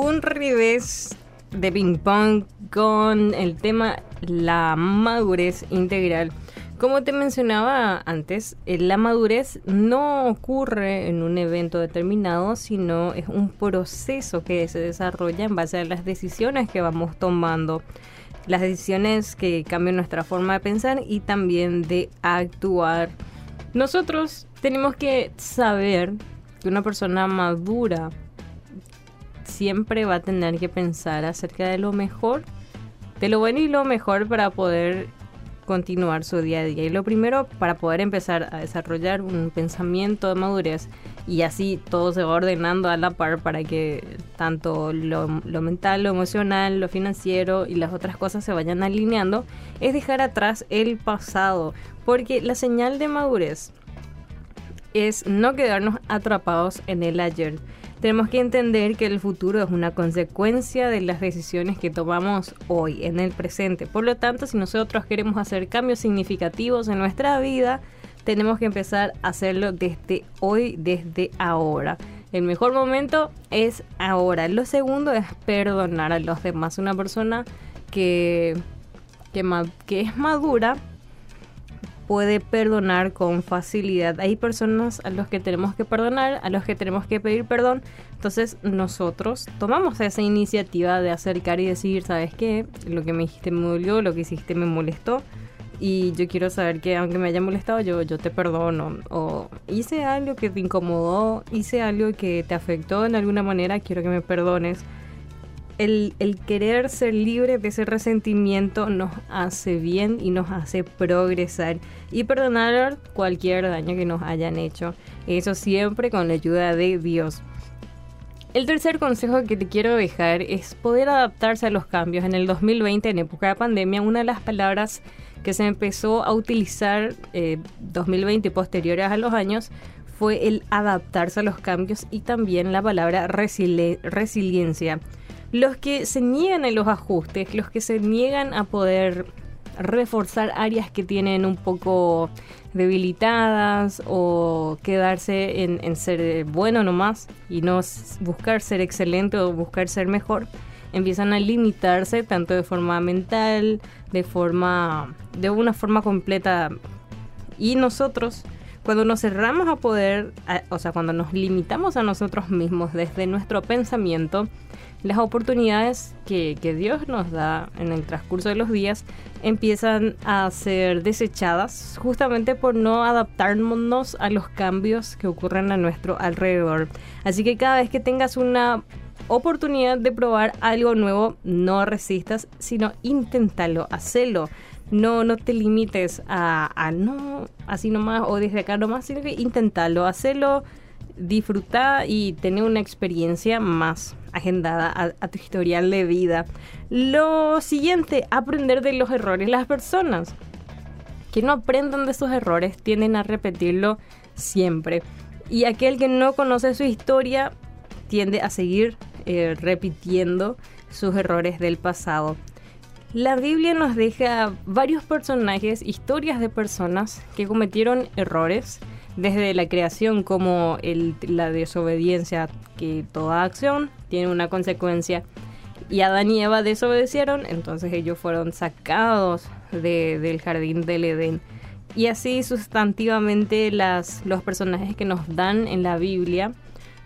un revés de ping pong con el tema la madurez integral. Como te mencionaba antes, eh, la madurez no ocurre en un evento determinado, sino es un proceso que se desarrolla en base a las decisiones que vamos tomando, las decisiones que cambian nuestra forma de pensar y también de actuar. Nosotros tenemos que saber que una persona madura siempre va a tener que pensar acerca de lo mejor, de lo bueno y lo mejor para poder continuar su día a día. Y lo primero, para poder empezar a desarrollar un pensamiento de madurez y así todo se va ordenando a la par para que tanto lo, mental, lo emocional, lo financiero y las otras cosas se vayan alineando, es dejar atrás el pasado. Porque la señal de madurez es no quedarnos atrapados en el ayer tenemos que entender que el futuro es una consecuencia de las decisiones que tomamos hoy, en el presente. Por lo tanto, si nosotros queremos hacer cambios significativos en nuestra vida, tenemos que empezar a hacerlo desde hoy, desde ahora. El mejor momento es ahora. Lo segundo es perdonar a los demás. Una persona que, que, que es madura puede perdonar con facilidad. Hay personas a los que tenemos que perdonar, a los que tenemos que pedir perdón. Entonces nosotros tomamos esa iniciativa de acercar y decir, ¿sabes qué? Lo que me dijiste me dolió, lo que hiciste me molestó. Y yo quiero saber que aunque me haya molestado, yo, yo te perdono. O hice algo que te incomodó, hice algo que te afectó en alguna manera, quiero que me perdones el, querer ser libre de ese resentimiento nos hace bien y nos hace progresar y perdonar cualquier daño que nos hayan hecho. Eso siempre con la ayuda de Dios. El tercer consejo que te quiero dejar es poder adaptarse a los cambios. En el 2020, en época de pandemia, una de las palabras que se empezó a utilizar eh, 2020 y posteriores a los años fue el adaptarse a los cambios y también la palabra resiliencia los que se niegan a los ajustes, los que se niegan a poder reforzar áreas que tienen un poco debilitadas o quedarse en, ser bueno nomás y no buscar ser excelente o buscar ser mejor, empiezan a limitarse tanto de forma mental, de forma de una forma completa. Y nosotros cuando nos cerramos a poder, o sea, cuando nos limitamos a nosotros mismos desde nuestro pensamiento, las oportunidades que, Dios nos da en el transcurso de los días empiezan a ser desechadas justamente por no adaptarnos a los cambios que ocurren a nuestro alrededor. Así que cada vez que tengas una oportunidad de probar algo nuevo, no resistas, sino inténtalo, hacelo. No, no te limites a, a no, así nomás o desde acá nomás, sino que inténtalo, hacelo disfrutar y tener una experiencia más agendada a, tu historial de vida. Lo siguiente, aprender de los errores. Las personas que no aprendan de sus errores tienden a repetirlo siempre. Y aquel que no conoce su historia tiende a seguir eh, repitiendo sus errores del pasado. La Biblia nos deja varios personajes, historias de personas que cometieron errores desde la creación como la desobediencia, que toda acción tiene una consecuencia. Y Adán y Eva desobedecieron, entonces ellos fueron sacados del jardín del Edén. Y así sustantivamente los personajes que nos dan en la Biblia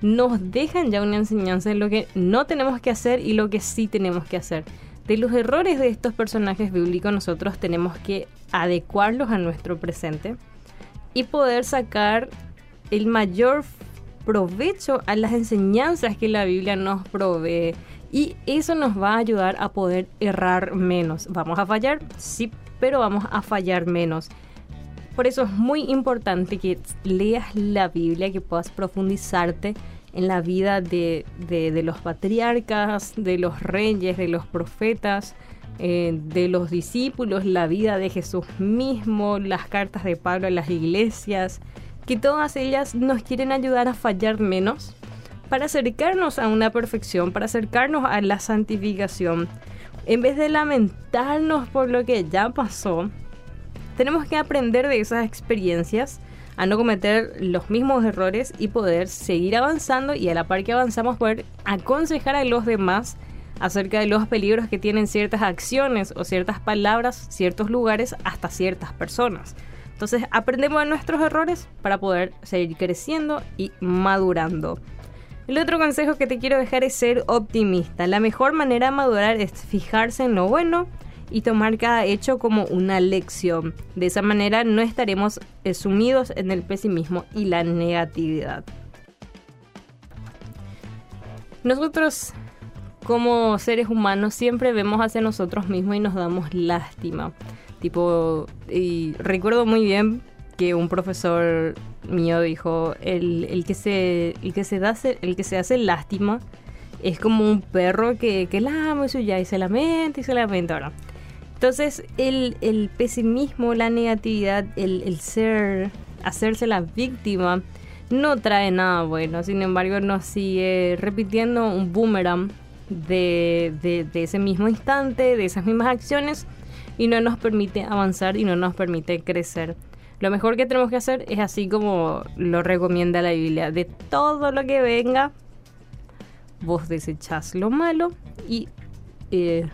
nos dejan ya una enseñanza de lo que no tenemos que hacer y lo que sí tenemos que hacer. De los errores de estos personajes bíblicos nosotros tenemos que adecuarlos a nuestro presente y poder sacar el mayor provecho a las enseñanzas que la Biblia nos provee. Y eso nos va a ayudar a poder errar menos. ¿Vamos a fallar? Sí, pero vamos a fallar menos. Por eso es muy importante que leas la Biblia, que puedas profundizarte en la vida de, de los patriarcas, de los reyes, de los profetas, eh, de los discípulos, la vida de Jesús mismo, las cartas de Pablo a las iglesias, que todas ellas nos quieren ayudar a fallar menos, para acercarnos a una perfección, para acercarnos a la santificación. En vez de lamentarnos por lo que ya pasó, tenemos que aprender de esas experiencias, a no cometer los mismos errores y poder seguir avanzando y a la par que avanzamos poder aconsejar a los demás acerca de los peligros que tienen ciertas acciones o ciertas palabras, ciertos lugares, hasta ciertas personas. Entonces aprendemos de nuestros errores para poder seguir creciendo y madurando. El otro consejo que te quiero dejar es ser optimista. La mejor manera de madurar es fijarse en lo bueno y tomar cada hecho como una lección. De esa manera no estaremos sumidos en el pesimismo y la negatividad. Nosotros como seres humanos siempre vemos hacia nosotros mismos y nos damos lástima. Tipo, y recuerdo muy bien que un profesor mío dijo, el, que, se, el, que, se, da, el que se hace lástima es como un perro que, que lama y ya y se lamenta y se lamenta ahora. Entonces el, el pesimismo, la negatividad, el, el ser, hacerse la víctima, no trae nada bueno. Sin embargo, nos sigue repitiendo un boomerang de, de, de, ese mismo instante, de esas mismas acciones, y no nos permite avanzar y no nos permite crecer. Lo mejor que tenemos que hacer es así como lo recomienda la Biblia. De todo lo que venga, vos desechás lo malo y eh,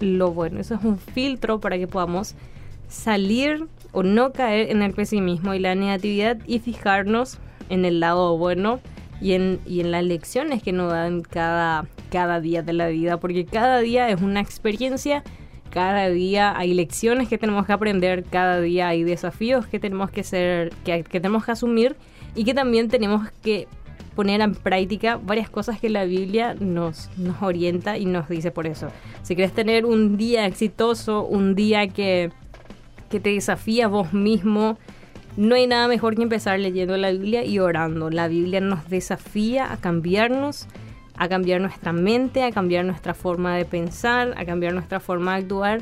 lo bueno. Eso es un filtro para que podamos salir o no caer en el pesimismo y la negatividad y fijarnos en el lado bueno y en, y en las lecciones que nos dan cada, cada día de la vida, porque cada día es una experiencia cada día hay lecciones que tenemos que aprender, cada día hay desafíos que tenemos que ser, que, tenemos que asumir y que también tenemos que poner en práctica varias cosas que la Biblia nos, nos orienta y nos dice por eso. Si quieres tener un día exitoso, un día que, que te desafía vos mismo, no hay nada mejor que empezar leyendo la Biblia y orando. La Biblia nos desafía a cambiarnos a cambiar nuestra mente, a cambiar nuestra forma de pensar, a cambiar nuestra forma de actuar,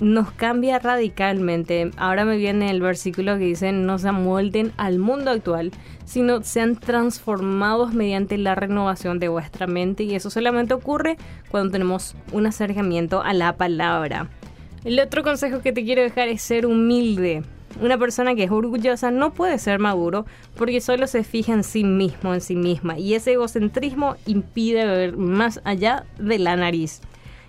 nos cambia radicalmente. Ahora me viene el versículo que dice, no se amolden al mundo actual, sino sean transformados mediante la renovación de vuestra mente y eso solamente ocurre cuando tenemos un acercamiento a la palabra. El otro consejo que te quiero dejar es ser humilde. Una persona que es orgullosa no puede ser maduro porque solo se fija en sí mismo, en sí misma, y ese egocentrismo impide ver más allá de la nariz.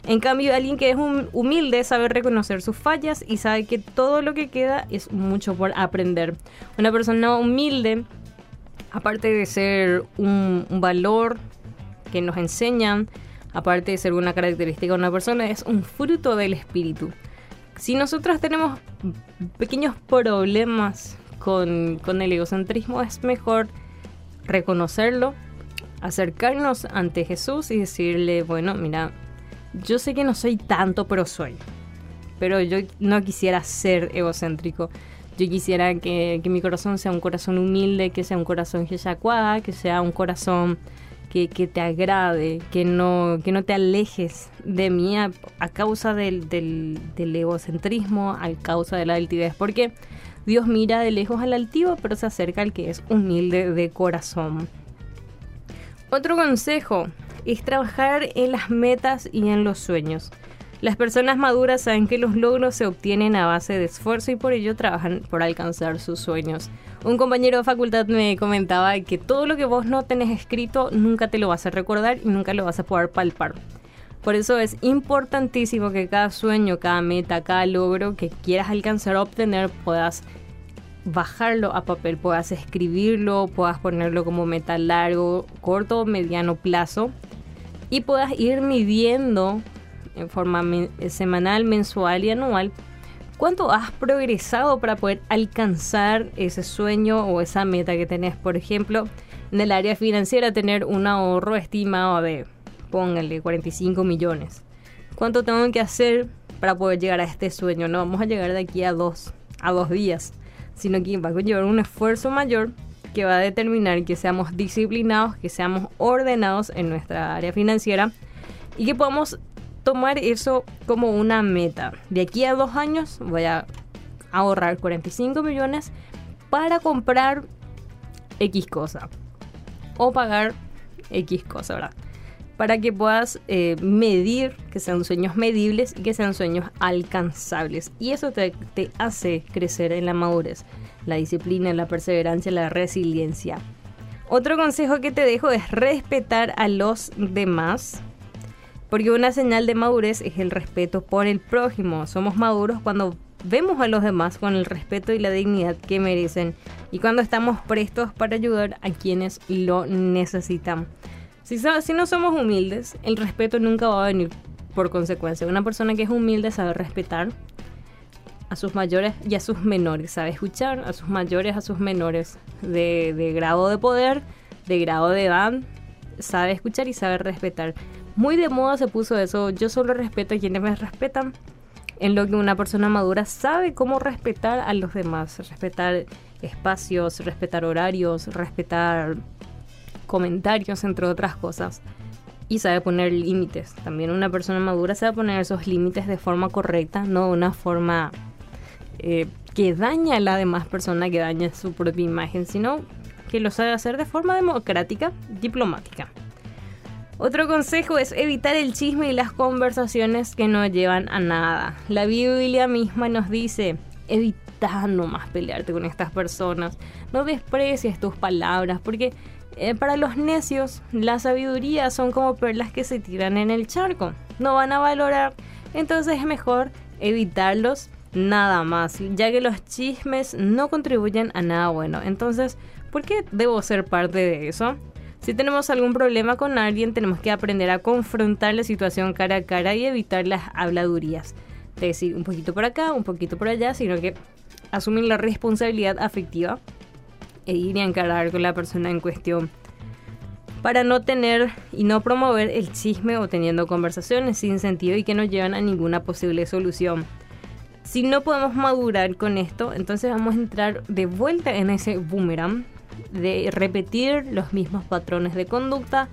En cambio, alguien que es humilde sabe reconocer sus fallas y sabe que todo lo que queda es mucho por aprender. Una persona humilde, aparte de ser un, valor que nos enseñan, aparte de ser una característica de una persona, es un fruto del espíritu si nosotros tenemos pequeños problemas con, el egocentrismo, es mejor reconocerlo, acercarnos ante Jesús y decirle, bueno, mira, yo sé que no soy tanto, pero soy. Pero yo no quisiera ser egocéntrico. Yo quisiera que, mi corazón sea un corazón humilde, que sea un corazón jesacuá, que sea un corazón que, te agrade, que no, que no te alejes de mí a, causa del, del, egocentrismo, a causa de la altivez, porque Dios mira de lejos al altivo, pero se acerca al que es humilde de corazón. Otro consejo es trabajar en las metas y en los sueños. Las personas maduras saben que los logros se obtienen a base de esfuerzo y por ello trabajan por alcanzar sus sueños. Un compañero de facultad me comentaba que todo lo que vos no tenés escrito nunca te lo vas a recordar y nunca lo vas a poder palpar. Por eso es importantísimo que cada sueño, cada meta, cada logro que quieras alcanzar o obtener puedas bajarlo a papel, puedas escribirlo, puedas ponerlo como meta largo, corto o mediano plazo y puedas ir midiendo en forma semanal, mensual y anual, ¿cuánto has progresado para poder alcanzar ese sueño o esa meta que tenés? Por ejemplo, en el área financiera, tener un ahorro estimado de, póngale, 45 millones. ¿Cuánto tengo que hacer para poder llegar a este sueño? No vamos a llegar de aquí a dos, a dos días, sino que va a llevar un esfuerzo mayor que va a determinar que seamos disciplinados, que seamos ordenados en nuestra área financiera y que podamos tomar eso como una meta. De aquí a dos años voy a ahorrar 45 millones para comprar X cosa o pagar X cosa, ¿verdad? Para que puedas eh, medir, que sean sueños medibles y que sean sueños alcanzables. Y eso te, te hace crecer en la madurez. la disciplina, la perseverancia, la resiliencia. Otro consejo que te dejo es respetar a los demás, porque una señal de madurez es el respeto por el prójimo. Somos maduros cuando vemos a los demás con el respeto y la dignidad que merecen y cuando estamos prestos para ayudar a quienes lo necesitan. Si, no somos humildes, el respeto nunca va a venir por consecuencia. Una persona que es humilde sabe respetar a sus mayores y a sus menores, sabe escuchar a sus mayores, a sus menores, de, de grado de poder, de grado de edad, sabe escuchar y sabe respetar. Muy de moda se puso eso, yo solo respeto a quienes me respetan, en lo que una persona madura sabe cómo respetar a los demás, respetar espacios, respetar horarios, respetar comentarios, entre otras cosas. Y sabe poner límites. También una persona madura sabe poner esos límites de forma correcta, no de una forma eh, que daña a la demás persona, que daña su propia imagen, sino que lo sabe hacer de forma democrática, diplomática. Otro consejo es evitar el chisme y las conversaciones que no llevan a nada. La Biblia misma nos dice, evita nomás pelearte con estas personas, no desprecies tus palabras, porque eh, para los necios la sabiduría son como perlas que se tiran en el charco, no van a valorar, entonces es mejor evitarlos nada más, ya que los chismes no contribuyen a nada bueno. Entonces, ¿por qué debo ser parte de eso? Si tenemos algún problema con alguien, tenemos que aprender a confrontar la situación cara a cara y evitar las habladurías. De decir un poquito por acá, un poquito por allá, sino que asumir la responsabilidad afectiva e ir a encarar con la persona en cuestión para no tener y no promover el chisme o teniendo conversaciones sin sentido y que no llevan a ninguna posible solución. Si no podemos madurar con esto, entonces vamos a entrar de vuelta en ese boomerang de repetir los mismos patrones de conducta,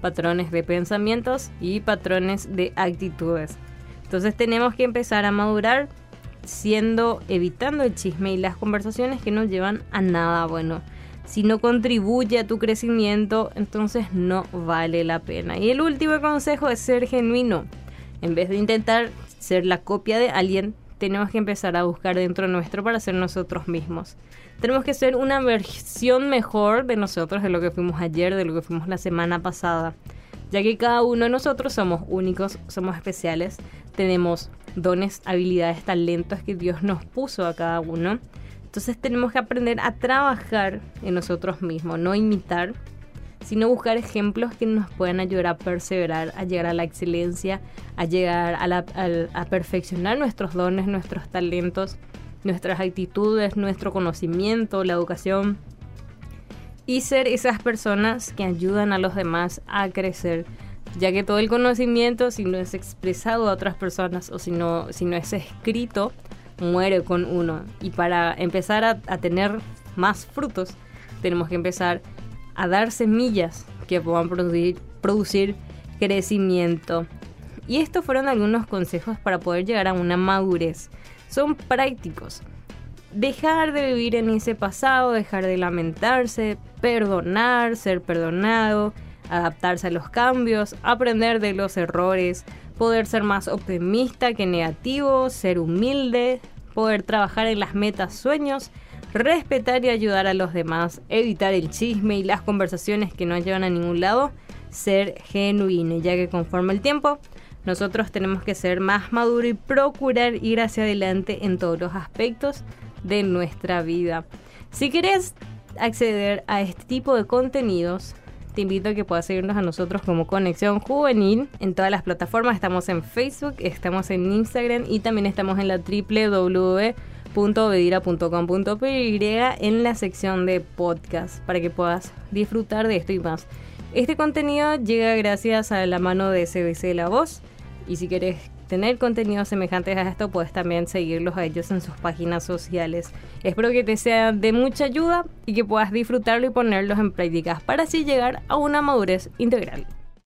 patrones de pensamientos y patrones de actitudes. Entonces tenemos que empezar a madurar siendo evitando el chisme y las conversaciones que no llevan a nada bueno. Si no contribuye a tu crecimiento, entonces no vale la pena. Y el último consejo es ser genuino. En vez de intentar ser la copia de alguien, tenemos que empezar a buscar dentro nuestro para ser nosotros mismos. Tenemos que ser una versión mejor de nosotros, de lo que fuimos ayer, de lo que fuimos la semana pasada, ya que cada uno de nosotros somos únicos, somos especiales, tenemos dones, habilidades, talentos que Dios nos puso a cada uno. Entonces tenemos que aprender a trabajar en nosotros mismos, no imitar, sino buscar ejemplos que nos puedan ayudar a perseverar, a llegar a la excelencia, a llegar a, perfeccionar nuestros dones, nuestros talentos, nuestras actitudes, nuestro conocimiento, la educación y ser esas personas que ayudan a los demás a crecer, ya que todo el conocimiento, si no es expresado a otras personas o si no, si no es escrito, muere con uno. Y para empezar a, tener más frutos, tenemos que empezar a dar semillas que puedan producir, producir crecimiento. Y estos fueron algunos consejos para poder llegar a una madurez. Son prácticos. Dejar de vivir en ese pasado, dejar de lamentarse, perdonar, ser perdonado, adaptarse a los cambios, aprender de los errores, poder ser más optimista que negativo, ser humilde, poder trabajar en las metas, sueños respetar y ayudar a los demás, evitar el chisme y las conversaciones que no llevan a ningún lado, ser genuino, ya que conforme el tiempo, nosotros tenemos que ser más maduros y procurar ir hacia adelante en todos los aspectos de nuestra vida. Si quieres acceder a este tipo de contenidos, te invito a que puedas seguirnos a nosotros como Conexión Juvenil en todas las plataformas. Estamos en Facebook, estamos en Instagram y también estamos en la www www.bedira.com.py en la sección de podcast para que puedas disfrutar de esto y más. Este contenido llega gracias a la mano de CBC La Voz y si quieres tener contenidos semejantes a esto puedes también seguirlos a ellos en sus páginas sociales. Espero que te sea de mucha ayuda y que puedas disfrutarlo y ponerlos en prácticas para así llegar a una madurez integral.